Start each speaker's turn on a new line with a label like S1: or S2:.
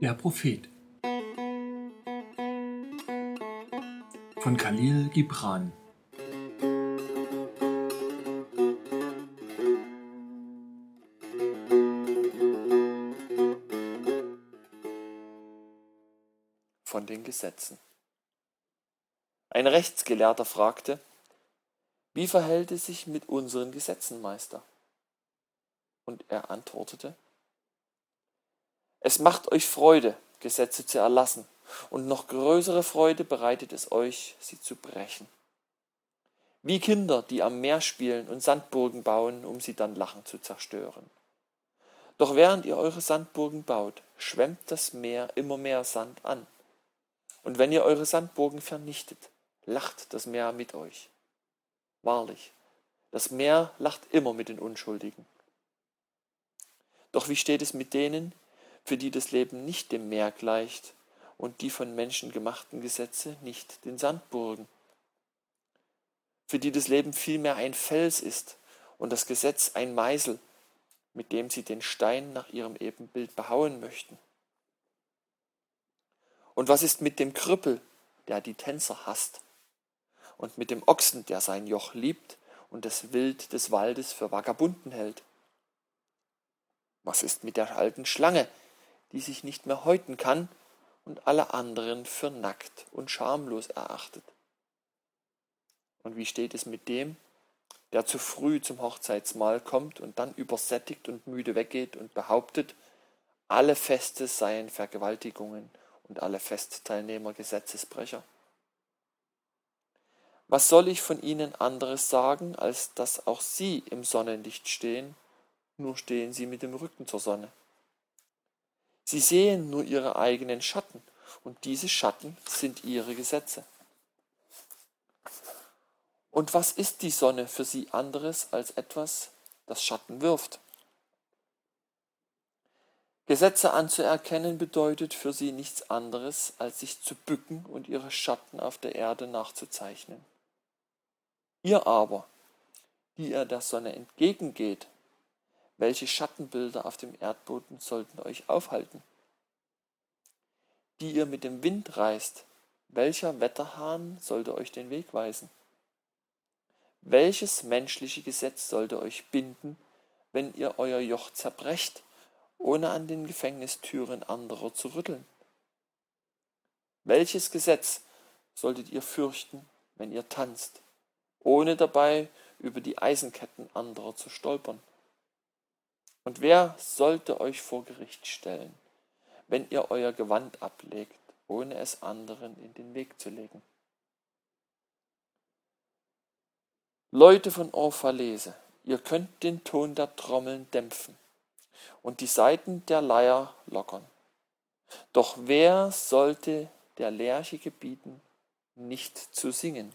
S1: Der Prophet. Von Khalil Gibran.
S2: Von den Gesetzen. Ein Rechtsgelehrter fragte, wie verhält es sich mit unseren Gesetzen, Meister? Und er antwortete, es macht euch Freude, Gesetze zu erlassen, und noch größere Freude bereitet es euch, sie zu brechen. Wie Kinder, die am Meer spielen und Sandburgen bauen, um sie dann lachen zu zerstören. Doch während ihr eure Sandburgen baut, schwemmt das Meer immer mehr Sand an. Und wenn ihr eure Sandburgen vernichtet, lacht das Meer mit euch. Wahrlich, das Meer lacht immer mit den Unschuldigen. Doch wie steht es mit denen, für die das Leben nicht dem Meer gleicht und die von Menschen gemachten Gesetze nicht den Sandburgen, für die das Leben vielmehr ein Fels ist und das Gesetz ein Meißel, mit dem sie den Stein nach ihrem Ebenbild behauen möchten. Und was ist mit dem Krüppel, der die Tänzer hasst, und mit dem Ochsen, der sein Joch liebt und das Wild des Waldes für Vagabunden hält? Was ist mit der alten Schlange, die sich nicht mehr häuten kann und alle anderen für nackt und schamlos erachtet. Und wie steht es mit dem, der zu früh zum Hochzeitsmahl kommt und dann übersättigt und müde weggeht und behauptet, alle Feste seien Vergewaltigungen und alle Festteilnehmer Gesetzesbrecher? Was soll ich von ihnen anderes sagen, als dass auch sie im Sonnenlicht stehen, nur stehen sie mit dem Rücken zur Sonne. Sie sehen nur ihre eigenen Schatten, und diese Schatten sind ihre Gesetze. Und was ist die Sonne für sie anderes als etwas, das Schatten wirft? Gesetze anzuerkennen bedeutet für sie nichts anderes, als sich zu bücken und ihre Schatten auf der Erde nachzuzeichnen. Ihr aber, die ihr der Sonne entgegengeht, welche Schattenbilder auf dem Erdboden sollten euch aufhalten? Die ihr mit dem Wind reist, welcher Wetterhahn sollte euch den Weg weisen? Welches menschliche Gesetz sollte euch binden, wenn ihr euer Joch zerbrecht, ohne an den Gefängnistüren anderer zu rütteln? Welches Gesetz solltet ihr fürchten, wenn ihr tanzt, ohne dabei über die Eisenketten anderer zu stolpern? Und wer sollte euch vor Gericht stellen, wenn ihr euer Gewand ablegt, ohne es anderen in den Weg zu legen? Leute von Orphalese, ihr könnt den Ton der Trommeln dämpfen und die Saiten der Leier lockern. Doch wer sollte der Lerche gebieten, nicht zu singen?